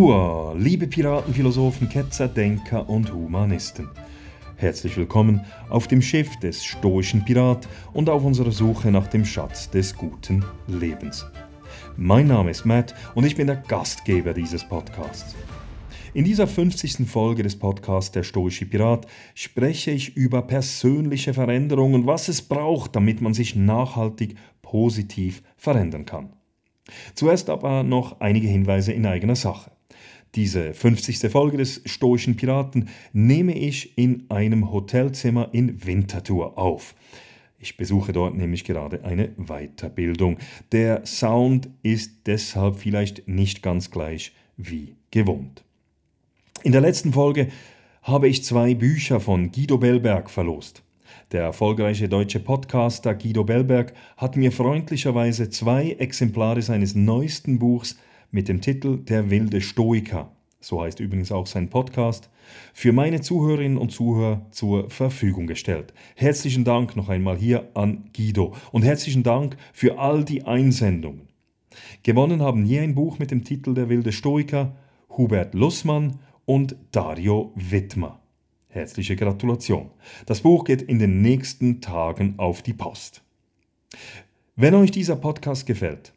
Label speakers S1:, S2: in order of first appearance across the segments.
S1: Hua, liebe Piraten, Philosophen, Ketzer, Denker und Humanisten. Herzlich willkommen auf dem Schiff des stoischen Pirat und auf unserer Suche nach dem Schatz des guten Lebens. Mein Name ist Matt und ich bin der Gastgeber dieses Podcasts. In dieser 50. Folge des Podcasts Der Stoische Pirat spreche ich über persönliche Veränderungen und was es braucht, damit man sich nachhaltig positiv verändern kann. Zuerst aber noch einige Hinweise in eigener Sache. Diese 50. Folge des Stoischen Piraten nehme ich in einem Hotelzimmer in Winterthur auf. Ich besuche dort nämlich gerade eine Weiterbildung. Der Sound ist deshalb vielleicht nicht ganz gleich wie gewohnt. In der letzten Folge habe ich zwei Bücher von Guido Bellberg verlost. Der erfolgreiche deutsche Podcaster Guido Bellberg hat mir freundlicherweise zwei Exemplare seines neuesten Buchs mit dem Titel Der wilde Stoiker, so heißt übrigens auch sein Podcast, für meine Zuhörerinnen und Zuhörer zur Verfügung gestellt. Herzlichen Dank noch einmal hier an Guido und herzlichen Dank für all die Einsendungen. Gewonnen haben je ein Buch mit dem Titel Der wilde Stoiker, Hubert Lussmann und Dario Wittmer. Herzliche Gratulation. Das Buch geht in den nächsten Tagen auf die Post. Wenn euch dieser Podcast gefällt,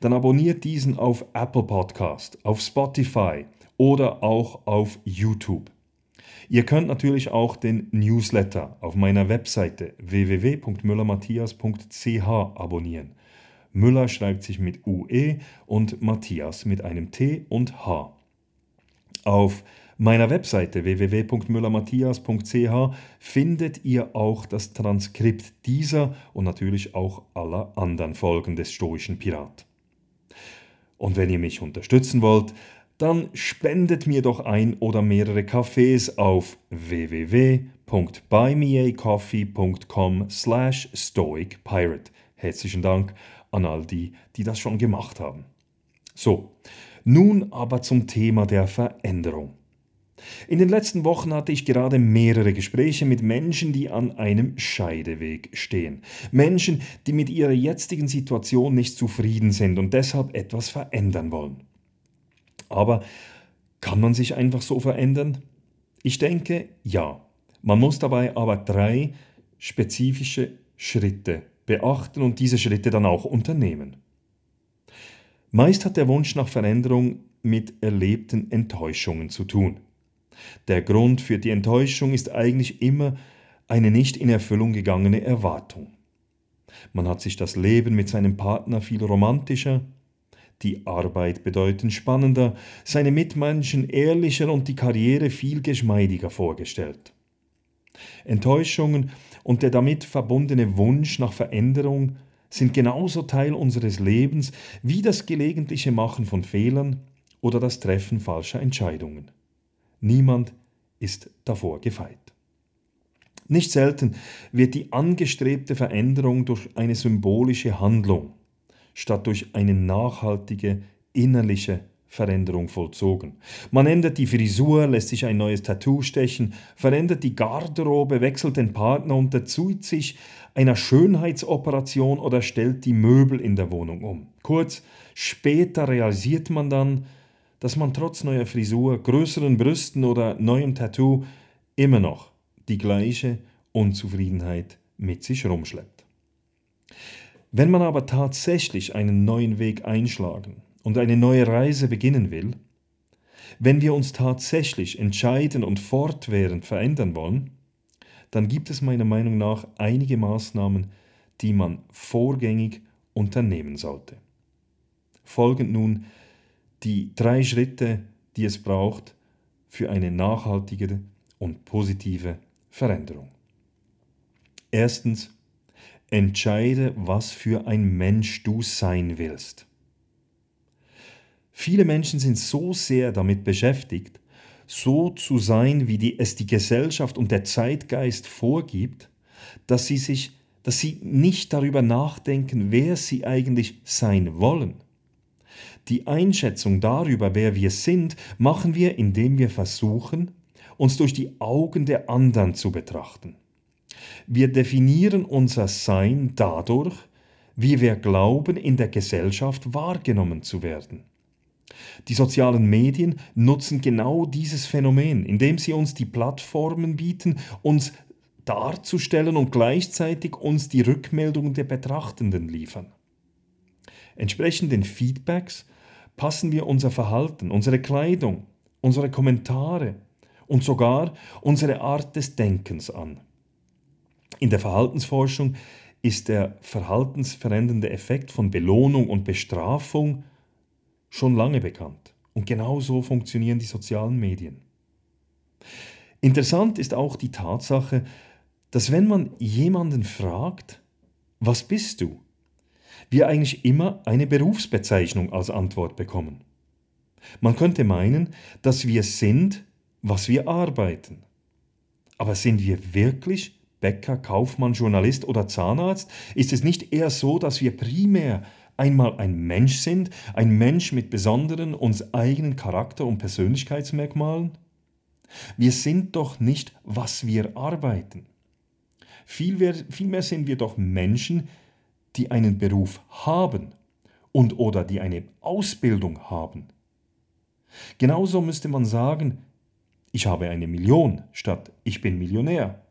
S1: dann abonniert diesen auf Apple Podcast, auf Spotify oder auch auf YouTube. Ihr könnt natürlich auch den Newsletter auf meiner Webseite www.müllermatthias.ch abonnieren. Müller schreibt sich mit UE und Matthias mit einem T und H. Auf meiner Webseite www.müllermatthias.ch findet ihr auch das Transkript dieser und natürlich auch aller anderen Folgen des Stoischen Pirat. Und wenn ihr mich unterstützen wollt, dann spendet mir doch ein oder mehrere Kaffees auf www.buymeacoffee.com slash stoicpirate. Herzlichen Dank an all die, die das schon gemacht haben. So, nun aber zum Thema der Veränderung. In den letzten Wochen hatte ich gerade mehrere Gespräche mit Menschen, die an einem Scheideweg stehen. Menschen, die mit ihrer jetzigen Situation nicht zufrieden sind und deshalb etwas verändern wollen. Aber kann man sich einfach so verändern? Ich denke, ja. Man muss dabei aber drei spezifische Schritte beachten und diese Schritte dann auch unternehmen. Meist hat der Wunsch nach Veränderung mit erlebten Enttäuschungen zu tun. Der Grund für die Enttäuschung ist eigentlich immer eine nicht in Erfüllung gegangene Erwartung. Man hat sich das Leben mit seinem Partner viel romantischer, die Arbeit bedeutend spannender, seine Mitmenschen ehrlicher und die Karriere viel geschmeidiger vorgestellt. Enttäuschungen und der damit verbundene Wunsch nach Veränderung sind genauso Teil unseres Lebens wie das gelegentliche Machen von Fehlern oder das Treffen falscher Entscheidungen. Niemand ist davor gefeit. Nicht selten wird die angestrebte Veränderung durch eine symbolische Handlung statt durch eine nachhaltige innerliche Veränderung vollzogen. Man ändert die Frisur, lässt sich ein neues Tattoo stechen, verändert die Garderobe, wechselt den Partner, unterzieht sich einer Schönheitsoperation oder stellt die Möbel in der Wohnung um. Kurz, später realisiert man dann, dass man trotz neuer Frisur, größeren Brüsten oder neuem Tattoo immer noch die gleiche Unzufriedenheit mit sich rumschleppt. Wenn man aber tatsächlich einen neuen Weg einschlagen und eine neue Reise beginnen will, wenn wir uns tatsächlich entscheiden und fortwährend verändern wollen, dann gibt es meiner Meinung nach einige Maßnahmen, die man vorgängig unternehmen sollte. Folgend nun die drei Schritte, die es braucht für eine nachhaltige und positive Veränderung. Erstens, entscheide, was für ein Mensch du sein willst. Viele Menschen sind so sehr damit beschäftigt, so zu sein, wie die, es die Gesellschaft und der Zeitgeist vorgibt, dass sie sich, dass sie nicht darüber nachdenken, wer sie eigentlich sein wollen. Die Einschätzung darüber, wer wir sind, machen wir, indem wir versuchen, uns durch die Augen der anderen zu betrachten. Wir definieren unser Sein dadurch, wie wir glauben, in der Gesellschaft wahrgenommen zu werden. Die sozialen Medien nutzen genau dieses Phänomen, indem sie uns die Plattformen bieten, uns darzustellen und gleichzeitig uns die Rückmeldungen der Betrachtenden liefern. Entsprechend den Feedbacks passen wir unser Verhalten, unsere Kleidung, unsere Kommentare und sogar unsere Art des Denkens an. In der Verhaltensforschung ist der verhaltensverändernde Effekt von Belohnung und Bestrafung schon lange bekannt. Und genau so funktionieren die sozialen Medien. Interessant ist auch die Tatsache, dass wenn man jemanden fragt, was bist du, wir eigentlich immer eine Berufsbezeichnung als Antwort bekommen. Man könnte meinen, dass wir sind, was wir arbeiten. Aber sind wir wirklich Bäcker, Kaufmann, Journalist oder Zahnarzt? Ist es nicht eher so, dass wir primär einmal ein Mensch sind, ein Mensch mit besonderen, uns eigenen Charakter- und Persönlichkeitsmerkmalen? Wir sind doch nicht, was wir arbeiten. Vielmehr, sind wir doch Menschen, die einen Beruf haben und oder die eine Ausbildung haben. Genauso müsste man sagen, ich habe eine Million statt ich bin Millionär.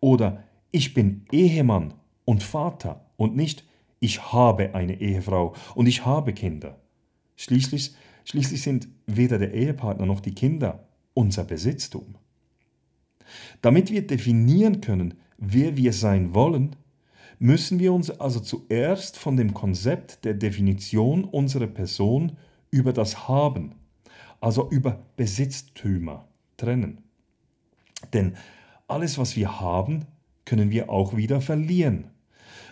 S1: Oder ich bin Ehemann und Vater und nicht ich habe eine Ehefrau und ich habe Kinder. Schließlich, schließlich sind weder der Ehepartner noch die Kinder unser Besitztum. Damit wir definieren können, wer wir sein wollen, müssen wir uns also zuerst von dem Konzept der Definition unserer Person über das Haben, also über Besitztümer, trennen. Denn alles, was wir haben, können wir auch wieder verlieren.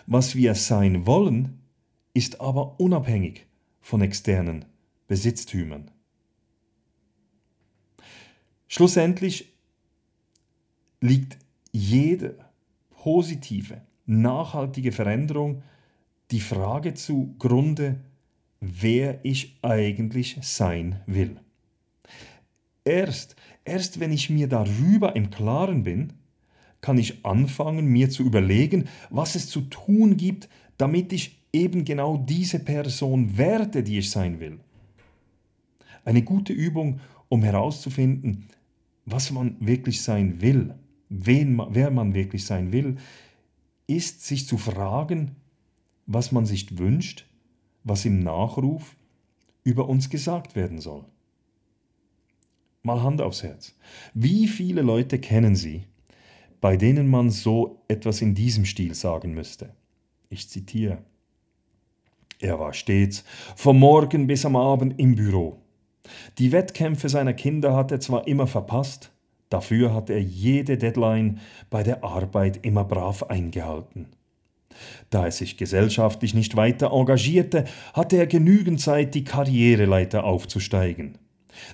S1: Was wir sein wollen, ist aber unabhängig von externen Besitztümern. Schlussendlich liegt jede positive, nachhaltige Veränderung die Frage zugrunde, wer ich eigentlich sein will. Erst, erst wenn ich mir darüber im Klaren bin, kann ich anfangen, mir zu überlegen, was es zu tun gibt, damit ich eben genau diese Person werde, die ich sein will. Eine gute Übung, um herauszufinden, was man wirklich sein will, wen, wer man wirklich sein will, ist sich zu fragen, was man sich wünscht, was im Nachruf über uns gesagt werden soll. Mal Hand aufs Herz. Wie viele Leute kennen Sie, bei denen man so etwas in diesem Stil sagen müsste. Ich zitiere. Er war stets vom Morgen bis am Abend im Büro. Die Wettkämpfe seiner Kinder hat er zwar immer verpasst, dafür hat er jede Deadline bei der Arbeit immer brav eingehalten. Da er sich gesellschaftlich nicht weiter engagierte, hatte er genügend Zeit, die Karriereleiter aufzusteigen.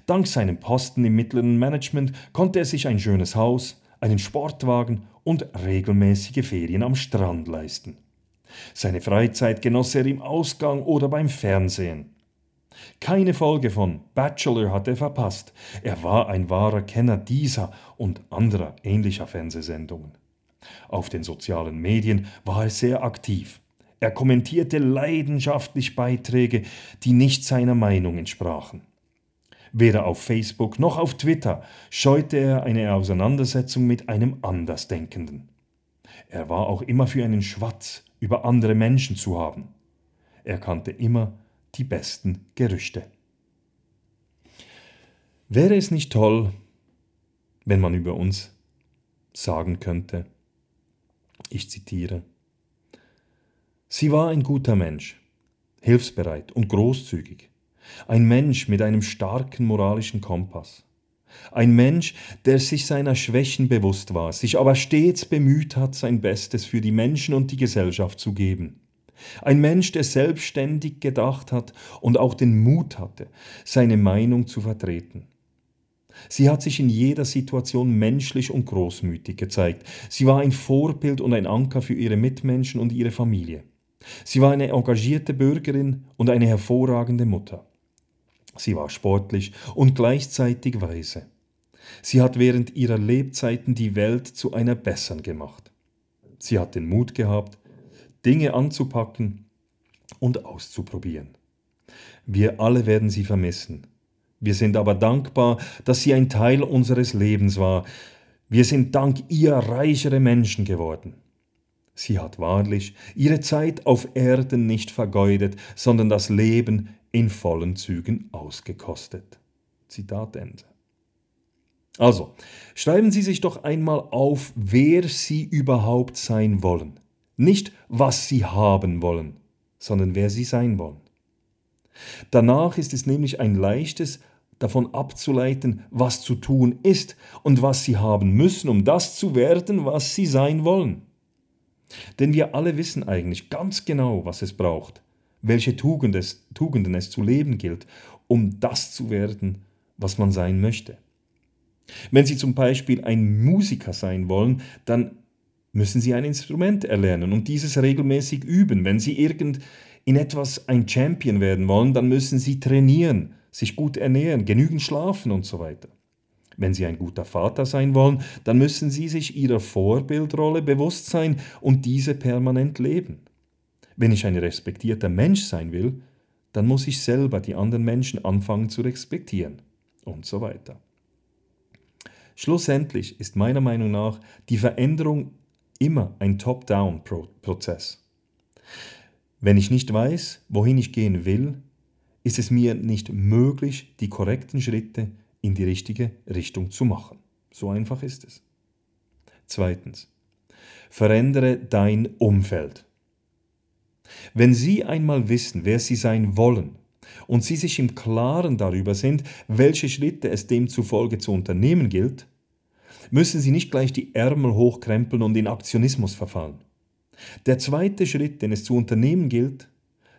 S1: Dank seinem Posten im mittleren Management konnte er sich ein schönes Haus, einen Sportwagen und regelmäßige Ferien am Strand leisten. Seine Freizeit genoss er im Ausgang oder beim Fernsehen. Keine Folge von Bachelor hat er verpasst. Er war ein wahrer Kenner dieser und anderer ähnlicher Fernsehsendungen. Auf den sozialen Medien war er sehr aktiv. Er kommentierte leidenschaftlich Beiträge, die nicht seiner Meinung entsprachen. Weder auf Facebook noch auf Twitter scheute er eine Auseinandersetzung mit einem Andersdenkenden. Er war auch immer für einen Schwatz über andere Menschen zu haben. Er kannte immer die besten Gerüchte. Wäre es nicht toll, wenn man über uns sagen könnte, ich zitiere, Sie war ein guter Mensch, hilfsbereit und großzügig. Ein Mensch mit einem starken moralischen Kompass. Ein Mensch, der sich seiner Schwächen bewusst war, sich aber stets bemüht hat, sein Bestes für die Menschen und die Gesellschaft zu geben. Ein Mensch, der selbstständig gedacht hat und auch den Mut hatte, seine Meinung zu vertreten. Sie hat sich in jeder Situation menschlich und großmütig gezeigt. Sie war ein Vorbild und ein Anker für ihre Mitmenschen und ihre Familie. Sie war eine engagierte Bürgerin und eine hervorragende Mutter. Sie war sportlich und gleichzeitig weise. Sie hat während ihrer Lebzeiten die Welt zu einer besseren gemacht. Sie hat den Mut gehabt, Dinge anzupacken und auszuprobieren. Wir alle werden sie vermissen. Wir sind aber dankbar, dass sie ein Teil unseres Lebens war. Wir sind dank ihr reichere Menschen geworden. Sie hat wahrlich ihre Zeit auf Erden nicht vergeudet, sondern das Leben in vollen Zügen ausgekostet. Zitat Ende. Also, schreiben Sie sich doch einmal auf, wer Sie überhaupt sein wollen. Nicht, was Sie haben wollen, sondern wer Sie sein wollen. Danach ist es nämlich ein leichtes, davon abzuleiten, was zu tun ist und was Sie haben müssen, um das zu werden, was Sie sein wollen. Denn wir alle wissen eigentlich ganz genau, was es braucht, welche Tugend es, Tugenden es zu leben gilt, um das zu werden, was man sein möchte. Wenn Sie zum Beispiel ein Musiker sein wollen, dann müssen Sie ein Instrument erlernen und dieses regelmäßig üben. Wenn Sie irgend in etwas ein Champion werden wollen, dann müssen Sie trainieren, sich gut ernähren, genügend schlafen und so weiter. Wenn Sie ein guter Vater sein wollen, dann müssen Sie sich Ihrer Vorbildrolle bewusst sein und diese permanent leben. Wenn ich ein respektierter Mensch sein will, dann muss ich selber die anderen Menschen anfangen zu respektieren und so weiter. Schlussendlich ist meiner Meinung nach die Veränderung immer ein Top-Down-Prozess. Wenn ich nicht weiß, wohin ich gehen will, ist es mir nicht möglich, die korrekten Schritte in die richtige Richtung zu machen. So einfach ist es. Zweitens. Verändere dein Umfeld. Wenn Sie einmal wissen, wer Sie sein wollen und Sie sich im Klaren darüber sind, welche Schritte es demzufolge zu unternehmen gilt, müssen Sie nicht gleich die Ärmel hochkrempeln und in Aktionismus verfallen. Der zweite Schritt, den es zu unternehmen gilt,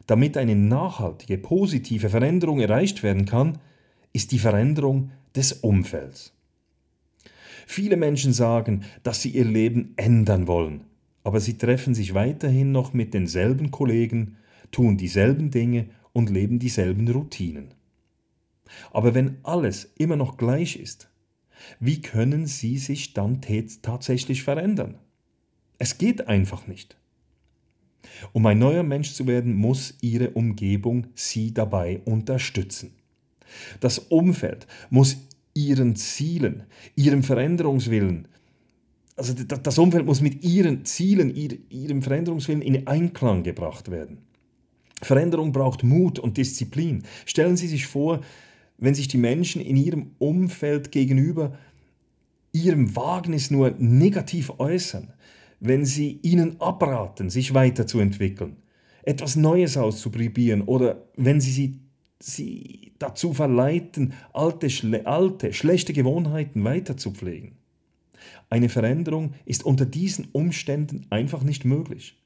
S1: damit eine nachhaltige, positive Veränderung erreicht werden kann, ist die Veränderung des Umfelds. Viele Menschen sagen, dass sie ihr Leben ändern wollen, aber sie treffen sich weiterhin noch mit denselben Kollegen, tun dieselben Dinge und leben dieselben Routinen. Aber wenn alles immer noch gleich ist, wie können sie sich dann tatsächlich verändern? Es geht einfach nicht. Um ein neuer Mensch zu werden, muss ihre Umgebung sie dabei unterstützen. Das Umfeld muss ihren Zielen, ihrem Veränderungswillen, also das Umfeld muss mit ihren Zielen, ihrem Veränderungswillen in Einklang gebracht werden. Veränderung braucht Mut und Disziplin. Stellen Sie sich vor, wenn sich die Menschen in ihrem Umfeld gegenüber ihrem Wagnis nur negativ äußern, wenn sie ihnen abraten, sich weiterzuentwickeln, etwas Neues auszuprobieren oder wenn sie sie, sie dazu verleiten, alte, schle alte, schlechte Gewohnheiten weiterzupflegen. Eine Veränderung ist unter diesen Umständen einfach nicht möglich.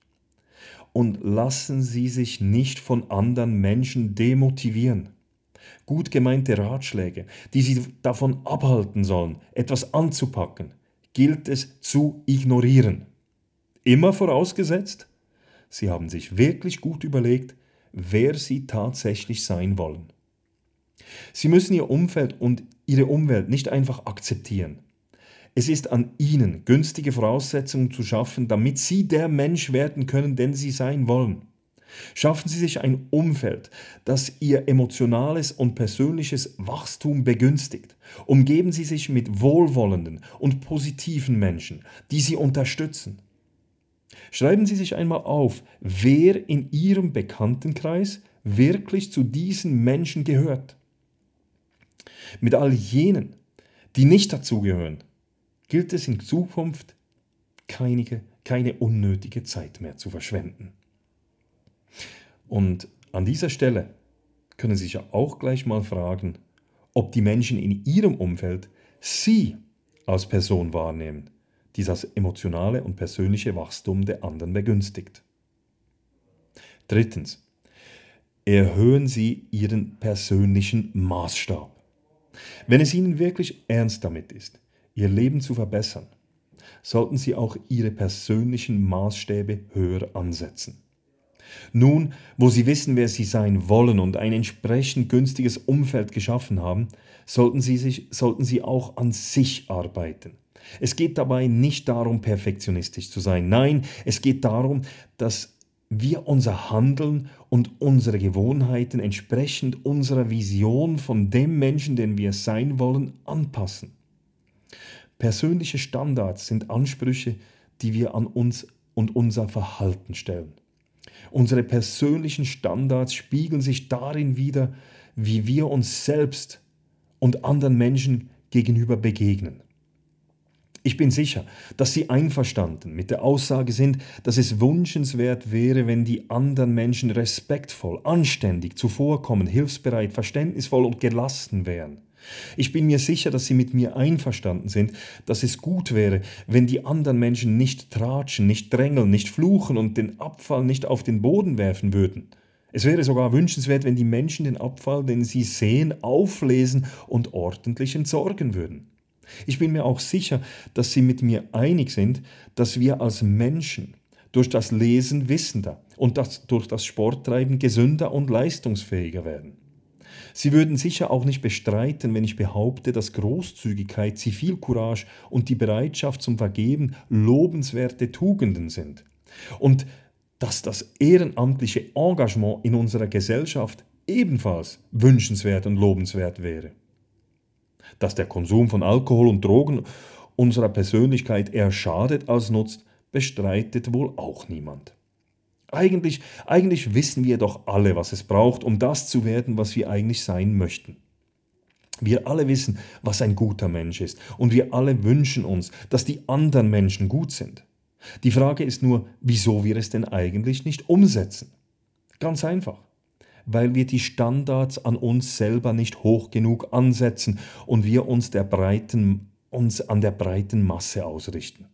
S1: Und lassen Sie sich nicht von anderen Menschen demotivieren. Gut gemeinte Ratschläge, die Sie davon abhalten sollen, etwas anzupacken, gilt es zu ignorieren. Immer vorausgesetzt, Sie haben sich wirklich gut überlegt, wer Sie tatsächlich sein wollen. Sie müssen Ihr Umfeld und Ihre Umwelt nicht einfach akzeptieren. Es ist an Ihnen, günstige Voraussetzungen zu schaffen, damit Sie der Mensch werden können, den Sie sein wollen. Schaffen Sie sich ein Umfeld, das Ihr emotionales und persönliches Wachstum begünstigt. Umgeben Sie sich mit wohlwollenden und positiven Menschen, die Sie unterstützen. Schreiben Sie sich einmal auf, wer in Ihrem Bekanntenkreis wirklich zu diesen Menschen gehört. Mit all jenen, die nicht dazugehören, gilt es in Zukunft keine, keine unnötige Zeit mehr zu verschwenden. Und an dieser Stelle können Sie sich ja auch gleich mal fragen, ob die Menschen in Ihrem Umfeld Sie als Person wahrnehmen die das emotionale und persönliche Wachstum der anderen begünstigt. Drittens. Erhöhen Sie Ihren persönlichen Maßstab. Wenn es Ihnen wirklich ernst damit ist, Ihr Leben zu verbessern, sollten Sie auch Ihre persönlichen Maßstäbe höher ansetzen. Nun, wo Sie wissen, wer Sie sein wollen und ein entsprechend günstiges Umfeld geschaffen haben, sollten Sie, sich, sollten Sie auch an sich arbeiten. Es geht dabei nicht darum, perfektionistisch zu sein. Nein, es geht darum, dass wir unser Handeln und unsere Gewohnheiten entsprechend unserer Vision von dem Menschen, den wir sein wollen, anpassen. Persönliche Standards sind Ansprüche, die wir an uns und unser Verhalten stellen. Unsere persönlichen Standards spiegeln sich darin wider, wie wir uns selbst und anderen Menschen gegenüber begegnen. Ich bin sicher, dass Sie einverstanden mit der Aussage sind, dass es wünschenswert wäre, wenn die anderen Menschen respektvoll, anständig, zuvorkommen, hilfsbereit, verständnisvoll und gelassen wären. Ich bin mir sicher, dass Sie mit mir einverstanden sind, dass es gut wäre, wenn die anderen Menschen nicht tratschen, nicht drängeln, nicht fluchen und den Abfall nicht auf den Boden werfen würden. Es wäre sogar wünschenswert, wenn die Menschen den Abfall, den sie sehen, auflesen und ordentlich entsorgen würden. Ich bin mir auch sicher, dass Sie mit mir einig sind, dass wir als Menschen durch das Lesen wissender und das, durch das Sporttreiben gesünder und leistungsfähiger werden. Sie würden sicher auch nicht bestreiten, wenn ich behaupte, dass Großzügigkeit, Zivilcourage und die Bereitschaft zum Vergeben lobenswerte Tugenden sind. Und dass das ehrenamtliche Engagement in unserer Gesellschaft ebenfalls wünschenswert und lobenswert wäre dass der Konsum von Alkohol und Drogen unserer Persönlichkeit eher schadet als nutzt, bestreitet wohl auch niemand. Eigentlich, eigentlich wissen wir doch alle, was es braucht, um das zu werden, was wir eigentlich sein möchten. Wir alle wissen, was ein guter Mensch ist, und wir alle wünschen uns, dass die anderen Menschen gut sind. Die Frage ist nur, wieso wir es denn eigentlich nicht umsetzen? Ganz einfach weil wir die Standards an uns selber nicht hoch genug ansetzen und wir uns, der breiten, uns an der breiten Masse ausrichten.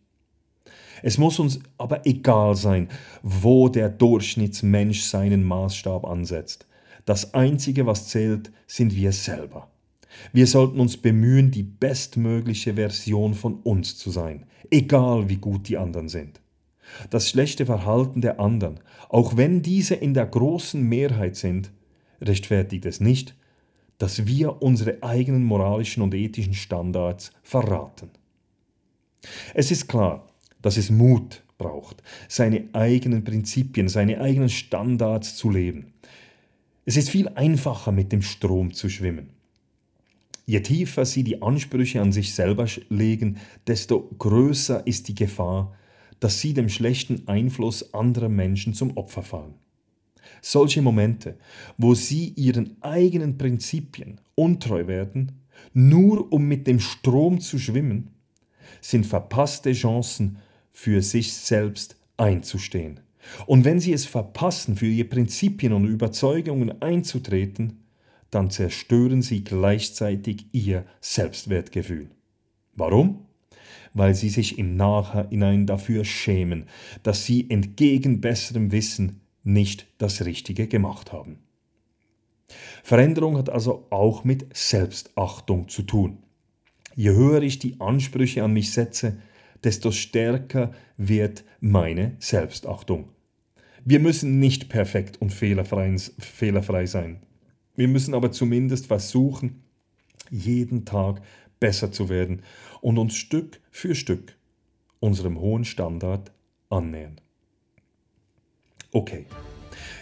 S1: Es muss uns aber egal sein, wo der Durchschnittsmensch seinen Maßstab ansetzt. Das Einzige, was zählt, sind wir selber. Wir sollten uns bemühen, die bestmögliche Version von uns zu sein, egal wie gut die anderen sind. Das schlechte Verhalten der anderen, auch wenn diese in der großen Mehrheit sind, rechtfertigt es nicht, dass wir unsere eigenen moralischen und ethischen Standards verraten. Es ist klar, dass es Mut braucht, seine eigenen Prinzipien, seine eigenen Standards zu leben. Es ist viel einfacher, mit dem Strom zu schwimmen. Je tiefer sie die Ansprüche an sich selber legen, desto größer ist die Gefahr, dass sie dem schlechten Einfluss anderer Menschen zum Opfer fallen. Solche Momente, wo sie ihren eigenen Prinzipien untreu werden, nur um mit dem Strom zu schwimmen, sind verpasste Chancen für sich selbst einzustehen. Und wenn sie es verpassen, für ihre Prinzipien und Überzeugungen einzutreten, dann zerstören sie gleichzeitig ihr Selbstwertgefühl. Warum? weil sie sich im Nachhinein dafür schämen, dass sie entgegen besserem Wissen nicht das Richtige gemacht haben. Veränderung hat also auch mit Selbstachtung zu tun. Je höher ich die Ansprüche an mich setze, desto stärker wird meine Selbstachtung. Wir müssen nicht perfekt und fehlerfrei, fehlerfrei sein. Wir müssen aber zumindest versuchen, jeden Tag besser zu werden und uns Stück für Stück unserem hohen Standard annähern. Okay.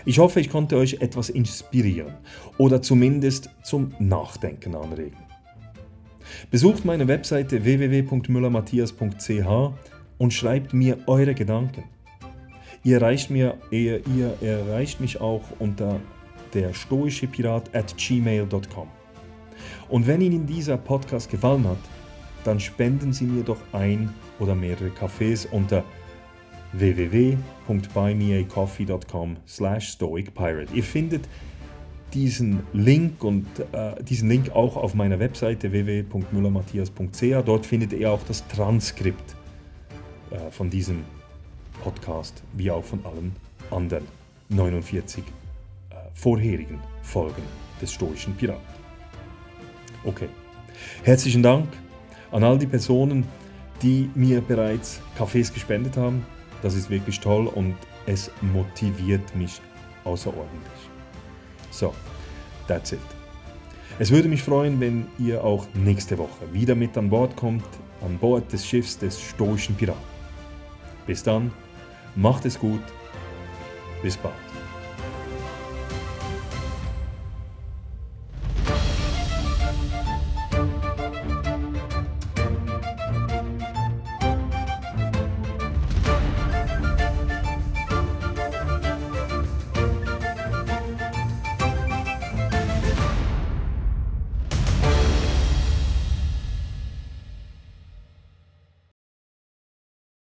S1: Ich hoffe, ich konnte euch etwas inspirieren oder zumindest zum Nachdenken anregen. Besucht meine Webseite www.müllermatthias.ch und schreibt mir eure Gedanken. Ihr erreicht, mir, ihr, ihr erreicht mich auch unter der stoische Pirat at gmail.com. Und wenn Ihnen dieser Podcast gefallen hat, dann spenden Sie mir doch ein oder mehrere Kaffees unter www.buymeacoffee.com slash stoicpirate. Ihr findet diesen Link und äh, diesen Link auch auf meiner Webseite www.müllermatthias.ch. Dort findet ihr auch das Transkript äh, von diesem Podcast, wie auch von allen anderen 49 äh, vorherigen Folgen des Stoischen Piraten. Okay. Herzlichen Dank an all die Personen, die mir bereits Kaffees gespendet haben. Das ist wirklich toll und es motiviert mich außerordentlich. So, that's it. Es würde mich freuen, wenn ihr auch nächste Woche wieder mit an Bord kommt, an Bord des Schiffs des stoischen Piraten. Bis dann, macht es gut, Bis bald.